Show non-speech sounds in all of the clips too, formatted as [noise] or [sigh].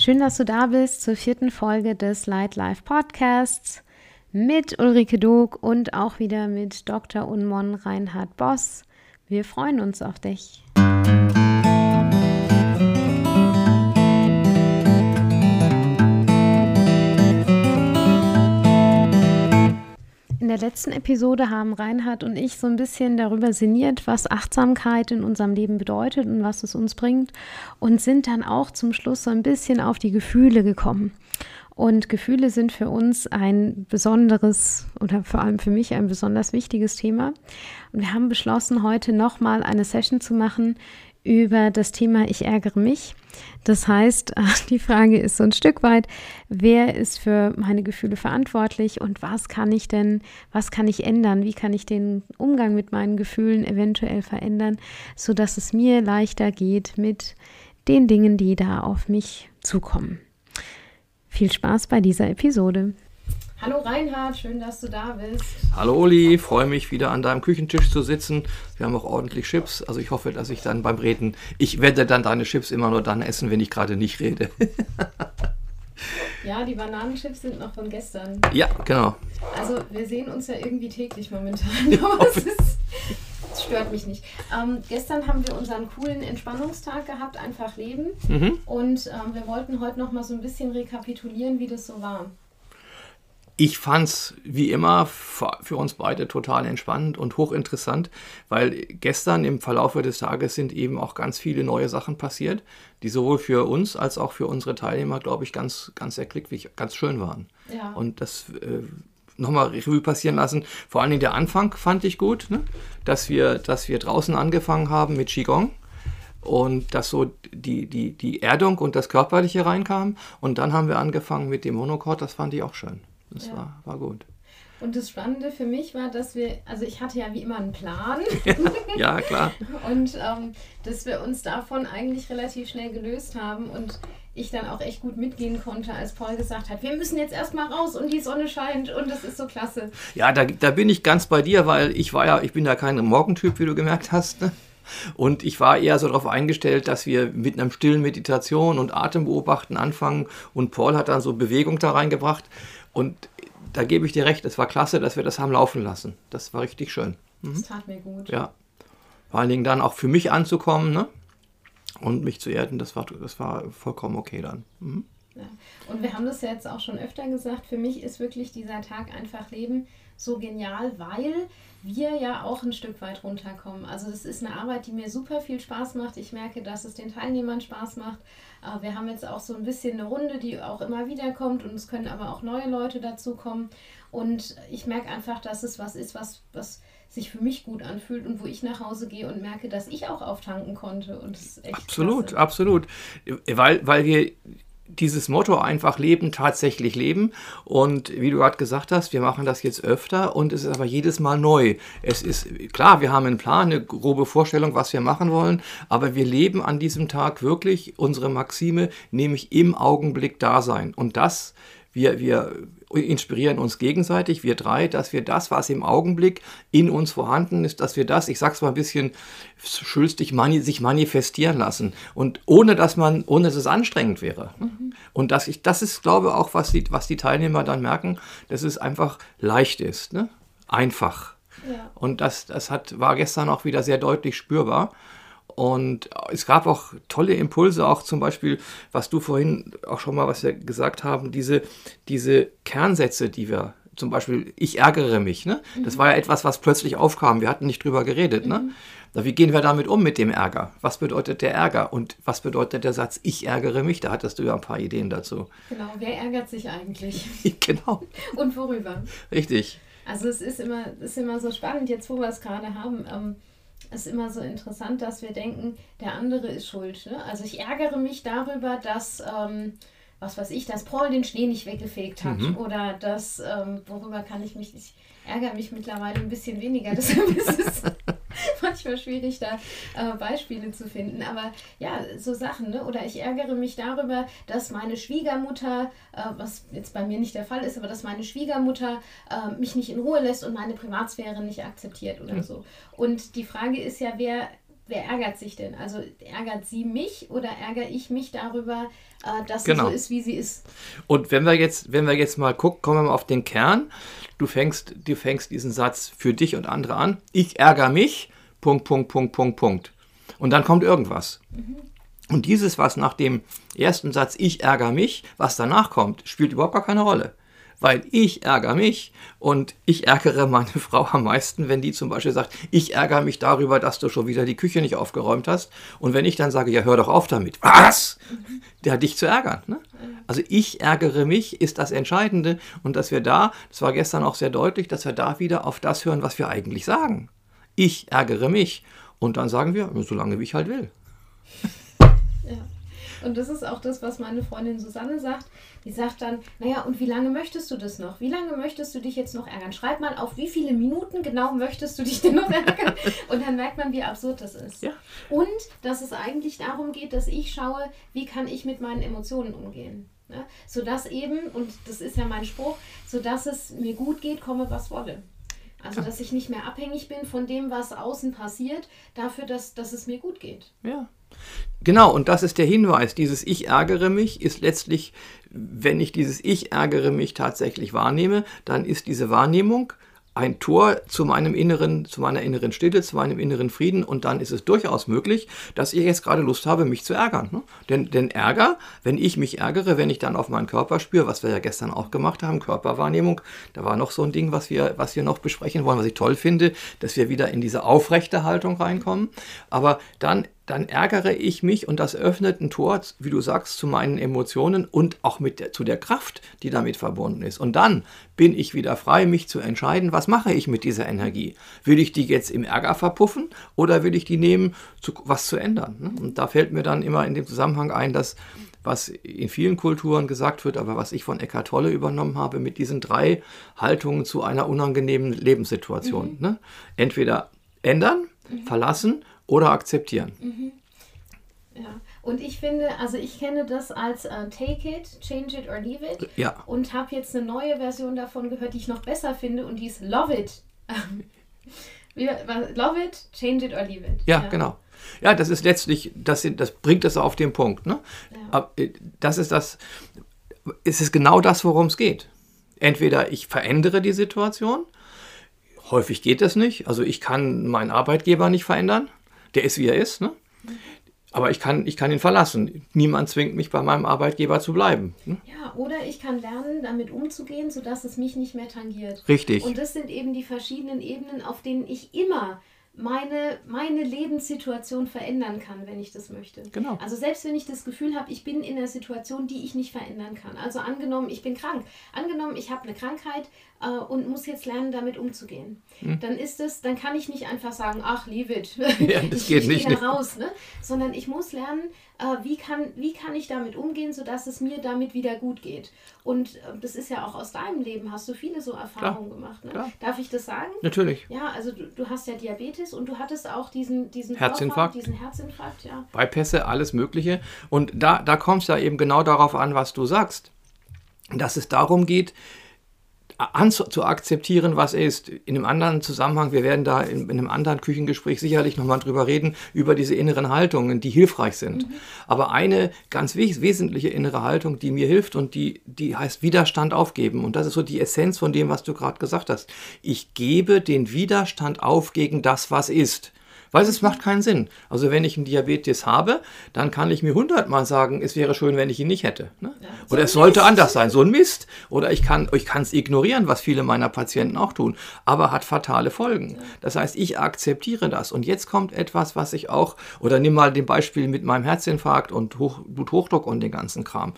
Schön, dass du da bist zur vierten Folge des Light Life Podcasts mit Ulrike Dog und auch wieder mit Dr. Unmon Reinhard Boss. Wir freuen uns auf dich. In der letzten Episode haben Reinhard und ich so ein bisschen darüber sinniert, was Achtsamkeit in unserem Leben bedeutet und was es uns bringt und sind dann auch zum Schluss so ein bisschen auf die Gefühle gekommen. Und Gefühle sind für uns ein besonderes oder vor allem für mich ein besonders wichtiges Thema. Und wir haben beschlossen, heute nochmal eine Session zu machen über das Thema Ich ärgere mich. Das heißt, [laughs] die Frage ist so ein Stück weit, wer ist für meine Gefühle verantwortlich und was kann ich denn, was kann ich ändern? Wie kann ich den Umgang mit meinen Gefühlen eventuell verändern, sodass es mir leichter geht mit den Dingen, die da auf mich zukommen. Viel Spaß bei dieser Episode. Hallo Reinhard, schön, dass du da bist. Hallo Uli, freue mich wieder an deinem Küchentisch zu sitzen. Wir haben auch ordentlich Chips, also ich hoffe, dass ich dann beim Reden, ich werde dann deine Chips immer nur dann essen, wenn ich gerade nicht rede. ja, die Bananenchips sind noch von gestern. Ja, genau. Also wir sehen uns ja irgendwie täglich momentan, [laughs] aber es ist das stört mich nicht. Ähm, gestern haben wir unseren coolen Entspannungstag gehabt, einfach leben. Mhm. Und ähm, wir wollten heute noch mal so ein bisschen rekapitulieren, wie das so war. Ich fand es wie immer für uns beide total entspannend und hochinteressant, weil gestern im Verlauf des Tages sind eben auch ganz viele neue Sachen passiert, die sowohl für uns als auch für unsere Teilnehmer, glaube ich, ganz, ganz erklicklich, ganz schön waren. Ja. Und das äh, nochmal Revue passieren lassen. Vor allem der Anfang fand ich gut, ne? dass, wir, dass wir draußen angefangen haben mit Qigong und dass so die, die, die Erdung und das Körperliche reinkam. Und dann haben wir angefangen mit dem Monochord, das fand ich auch schön. Das ja. war, war gut. Und das Spannende für mich war, dass wir, also ich hatte ja wie immer einen Plan. [laughs] Ja, ja klar. und ähm, dass wir uns davon eigentlich relativ schnell gelöst haben und ich dann auch echt gut mitgehen konnte, als Paul gesagt hat, wir müssen jetzt erstmal raus und die Sonne scheint und das ist so klasse. Ja, da, da bin ich ganz bei dir, weil ich war ja, ich bin ja kein Morgentyp, wie du gemerkt hast. Ne? Und ich war eher so darauf eingestellt, dass wir mit einer stillen Meditation und Atembeobachten anfangen. Und Paul hat dann so Bewegung da reingebracht. Und da gebe ich dir recht, es war klasse, dass wir das haben laufen lassen. Das war richtig schön. Mhm. Das tat mir gut. Ja. Vor allen Dingen dann auch für mich anzukommen ne? und mich zu erden, das war, das war vollkommen okay dann. Mhm. Ja. Und wir haben das ja jetzt auch schon öfter gesagt, für mich ist wirklich dieser Tag einfach Leben so genial, weil wir ja auch ein Stück weit runterkommen. Also das ist eine Arbeit, die mir super viel Spaß macht. Ich merke, dass es den Teilnehmern Spaß macht. Äh, wir haben jetzt auch so ein bisschen eine Runde, die auch immer wieder kommt und es können aber auch neue Leute dazukommen. Und ich merke einfach, dass es was ist, was, was sich für mich gut anfühlt und wo ich nach Hause gehe und merke, dass ich auch auftanken konnte. Und das ist echt absolut, klasse. absolut. Weil, weil wir dieses Motto einfach leben, tatsächlich leben. Und wie du gerade gesagt hast, wir machen das jetzt öfter und es ist aber jedes Mal neu. Es ist klar, wir haben einen Plan, eine grobe Vorstellung, was wir machen wollen, aber wir leben an diesem Tag wirklich unsere Maxime, nämlich im Augenblick da sein. Und das, wir, wir inspirieren uns gegenseitig, wir drei, dass wir das, was im Augenblick in uns vorhanden ist, dass wir das, ich sag's mal ein bisschen schülstig, mani sich manifestieren lassen. Und ohne dass man, ohne dass es anstrengend wäre. Mhm. Und das, ich, das ist, glaube ich, auch, was die, was die Teilnehmer dann merken, dass es einfach leicht ist, ne? einfach. Ja. Und das, das hat, war gestern auch wieder sehr deutlich spürbar. Und es gab auch tolle Impulse, auch zum Beispiel, was du vorhin auch schon mal was wir gesagt haben, diese, diese Kernsätze, die wir zum Beispiel, ich ärgere mich, ne? Mhm. Das war ja etwas, was plötzlich aufkam. Wir hatten nicht drüber geredet, ne? mhm. ne? Wie gehen wir damit um mit dem Ärger? Was bedeutet der Ärger? Und was bedeutet der Satz, ich ärgere mich? Da hattest du ja ein paar Ideen dazu. Genau, wer ärgert sich eigentlich? [laughs] genau. Und worüber? Richtig. Also es ist immer, ist immer so spannend, jetzt wo wir es gerade haben. Ähm, ist immer so interessant, dass wir denken, der andere ist schuld. Ne? Also ich ärgere mich darüber, dass, ähm, was weiß ich, dass Paul den Schnee nicht weggefegt hat. Mhm. Oder dass, ähm, worüber kann ich mich, ich ärgere mich mittlerweile ein bisschen weniger. Deshalb [laughs] ist es manchmal schwierig, da äh, Beispiele zu finden. Aber ja, so Sachen, ne? Oder ich ärgere mich darüber, dass meine Schwiegermutter, äh, was jetzt bei mir nicht der Fall ist, aber dass meine Schwiegermutter äh, mich nicht in Ruhe lässt und meine Privatsphäre nicht akzeptiert oder mhm. so. Und die Frage ist ja, wer wer ärgert sich denn? Also ärgert sie mich oder ärgere ich mich darüber, äh, dass Genau. sie so ist, wie sie ist? Und wenn wir jetzt, wenn wir jetzt mal gucken, kommen wir mal auf den Kern. Du fängst, du fängst diesen Satz für dich und andere an. Ich ärgere mich. Punkt, Punkt, Punkt, Punkt, Punkt. Und dann kommt irgendwas. Und dieses, was nach dem ersten Satz ich ärgere mich, was danach kommt, spielt überhaupt gar keine Rolle. Weil ich ärgere mich und ich ärgere meine [laughs] Frau am meisten, wenn die zum Beispiel sagt, ich ärgere mich darüber, dass du schon wieder die Küche nicht aufgeräumt hast. Und wenn ich dann sage, ja, hör doch auf damit. Was? Der hat dich zu ärgern. Ne? Also ich ärgere mich ist das Entscheidende und dass wir da, das war gestern auch sehr deutlich, dass wir da wieder auf das hören, was wir eigentlich sagen. Ich ärgere mich. Und dann sagen wir, solange wie ich halt will. Ja. Und das ist auch das, was meine Freundin Susanne sagt. Die sagt dann, naja, und wie lange möchtest du das noch? Wie lange möchtest du dich jetzt noch ärgern? Schreib mal auf, wie viele Minuten genau möchtest du dich denn noch ärgern? [laughs] Und dann merkt man, wie absurd das ist. Ja. Und dass es eigentlich darum geht, dass ich schaue, wie kann ich mit meinen Emotionen umgehen. Ne? Sodass eben, und das ist ja mein Spruch, sodass es mir gut geht, komme was wolle. Also, dass ich nicht mehr abhängig bin von dem, was außen passiert, dafür, dass, dass es mir gut geht. Ja. Genau, und das ist der Hinweis. Dieses Ich ärgere mich ist letztlich, wenn ich dieses Ich ärgere mich tatsächlich wahrnehme, dann ist diese Wahrnehmung ein Tor zu meinem inneren, zu meiner inneren Stille, zu meinem inneren Frieden und dann ist es durchaus möglich, dass ich jetzt gerade Lust habe, mich zu ärgern. Ne? Denn, denn Ärger, wenn ich mich ärgere, wenn ich dann auf meinen Körper spüre, was wir ja gestern auch gemacht haben, Körperwahrnehmung, da war noch so ein Ding, was wir, was wir noch besprechen wollen, was ich toll finde, dass wir wieder in diese aufrechte Haltung reinkommen. Aber dann dann ärgere ich mich und das öffnet ein Tor, wie du sagst, zu meinen Emotionen und auch mit der, zu der Kraft, die damit verbunden ist. Und dann bin ich wieder frei, mich zu entscheiden, was mache ich mit dieser Energie? Will ich die jetzt im Ärger verpuffen oder will ich die nehmen, zu, was zu ändern? ne? Und da fällt mir dann immer in dem Zusammenhang ein, dass was in vielen Kulturen gesagt wird, aber was ich von Eckhart Tolle übernommen habe, mit diesen drei Haltungen zu einer unangenehmen Lebenssituation. Ne? Entweder ändern, verlassen oder akzeptieren. Ja, und ich finde, also ich kenne das als äh, Take it, change it or leave it. Ja. Und habe jetzt eine neue Version davon gehört, die ich noch besser finde und die ist Love it. [laughs] Love it, change it or leave it. Ja, genau. Ja, das ist letztlich, das, das bringt es auf den Punkt. Ne? Aber, äh, Das ist das, es ist genau das, worum es geht. Entweder ich verändere die Situation, häufig geht das nicht. Also ich kann meinen Arbeitgeber nicht verändern, der ist wie er ist. Ne? Aber ich kann, ich kann ihn verlassen. Niemand zwingt mich bei meinem Arbeitgeber zu bleiben. Ne? Ja, oder ich kann lernen, damit umzugehen, sodass es mich nicht mehr tangiert. Richtig. Und das sind eben die verschiedenen Ebenen, auf denen ich immer meine, meine Lebenssituation verändern kann, wenn ich das möchte. Genau. Also selbst wenn ich das Gefühl habe, ich bin in einer Situation, die ich nicht verändern kann. Also angenommen, ich bin krank. Angenommen, ich habe eine Krankheit äh, und muss jetzt lernen, damit umzugehen. Dann ist es, dann kann ich nicht einfach sagen, ach, leave it. Hm. [laughs] Ja, das ich, geht ich nicht, Gehe raus, ne? Sondern ich muss lernen, äh, wie, kann, wie kann ich damit umgehen, sodass es mir damit wieder gut geht. Und äh, das ist ja auch aus deinem Leben, hast du viele so Erfahrungen gemacht. Ne? klar. Darf ich das sagen? Natürlich. Ja, also du, du hast ja Diabetes und du hattest auch diesen, diesen Herzinfarkt. Vorfall, diesen Herzinfarkt, ja. Bypässe, alles Mögliche. Und da, da kommt es ja eben genau darauf an, was du sagst. Dass es darum geht, zu akzeptieren, was ist. In einem anderen Zusammenhang, wir werden da in, in einem anderen Küchengespräch sicherlich nochmal drüber reden, über diese inneren Haltungen, die hilfreich sind. Aber eine ganz wes wesentliche innere Haltung, die mir hilft und die, die heißt Widerstand aufgeben. Und das ist so die Essenz von dem, was du gerade gesagt hast. Ich gebe den Widerstand auf gegen das, was ist. Weil es macht keinen Sinn. Also wenn ich einen Diabetes habe, dann kann ich mir hundertmal sagen, es wäre schön, wenn ich ihn nicht hätte. Ne? so Oder es sollte Mist. anders sein, so ein Mist. Oder ich kann ich es ignorieren, was viele meiner Patienten auch tun, aber hat fatale Folgen. Das heißt, ich akzeptiere das. Und jetzt kommt etwas, was ich auch, oder nimm mal den Beispiel mit meinem Herzinfarkt und Hoch, Bluthochdruck und den ganzen Kram.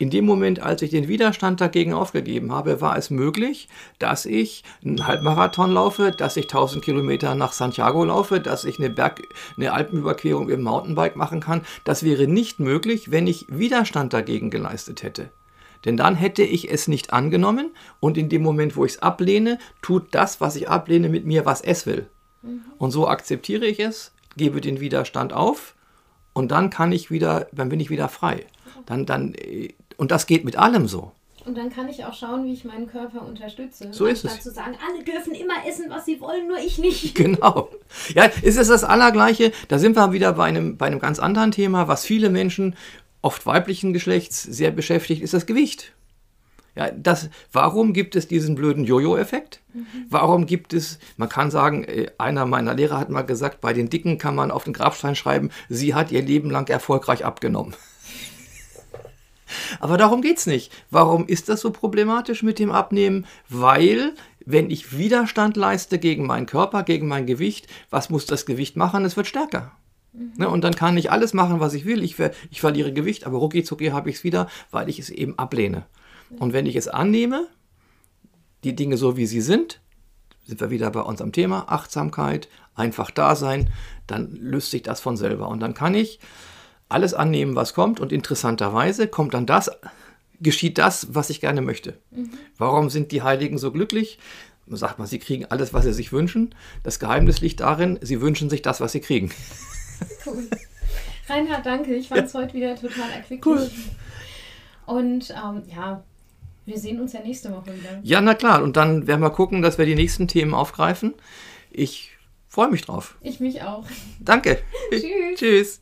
In dem Moment, als ich den Widerstand dagegen aufgegeben habe, war es möglich, dass ich einen Halbmarathon laufe, dass ich 1000 Kilometer nach Santiago laufe, dass ich eine Berg, eine Alpenüberquerung dem Mountainbike machen kann. Das wäre nicht möglich, wenn ich Widerstand dagegen geleistet hätte. Denn dann hätte ich es nicht angenommen und in dem Moment, wo ich es ablehne, tut das, was ich ablehne, mit mir, was es will. Und so akzeptiere ich es, gebe den Widerstand auf und dann kann ich wieder, dann bin ich wieder frei. Dann, dann, äh, und das geht mit allem so. Und dann kann ich auch schauen, wie ich meinen Körper unterstütze. So ist es. zu sagen, alle dürfen immer essen, was sie wollen, nur ich nicht. [laughs] Genau. Ja, ist es das Allergleiche? Da sind wir wieder bei einem, bei einem ganz anderen Thema, was viele Menschen, oft weiblichen Geschlechts, sehr beschäftigt, ist das Gewicht. Ja, das, warum gibt es diesen blöden Jojo-Effekt? Mhm. Warum gibt es, man kann sagen, äh, einer meiner Lehrer hat mal gesagt, bei den Dicken kann man auf den Grabstein schreiben, sie hat ihr Leben lang erfolgreich abgenommen. Aber darum geht es nicht. Warum ist das so problematisch mit dem Abnehmen? Weil, wenn ich Widerstand leiste gegen meinen Körper, gegen mein Gewicht, was muss das Gewicht machen? Es wird stärker. Mhm. Ne, und dann kann ich alles machen, was ich will. Ich, ich verliere Gewicht, aber rucki zucki habe ich es wieder, weil ich es eben ablehne. Und wenn ich es annehme, die Dinge so wie sie sind, sind wir wieder bei unserem Thema Achtsamkeit, einfach da sein, dann löst sich das von selber. Und dann kann ich alles annehmen, was kommt. Und interessanterweise kommt dann das, geschieht das, was ich gerne möchte. Mhm. Warum sind die Heiligen so glücklich? Sagt man, sie kriegen alles, was sie sich wünschen. Das Geheimnis liegt darin, sie wünschen sich das, was sie kriegen. [laughs] Cool. Reinhard, danke. Ich fand es ja. heute wieder total erquicklich. Cool. Und ähm, ja, wir sehen uns ja nächste Woche wieder. Ja, na klar. Und dann werden wir gucken, dass wir die nächsten Themen aufgreifen. Ich freue mich drauf. Ich mich auch. Danke. [laughs] Tschüss. Tschüss.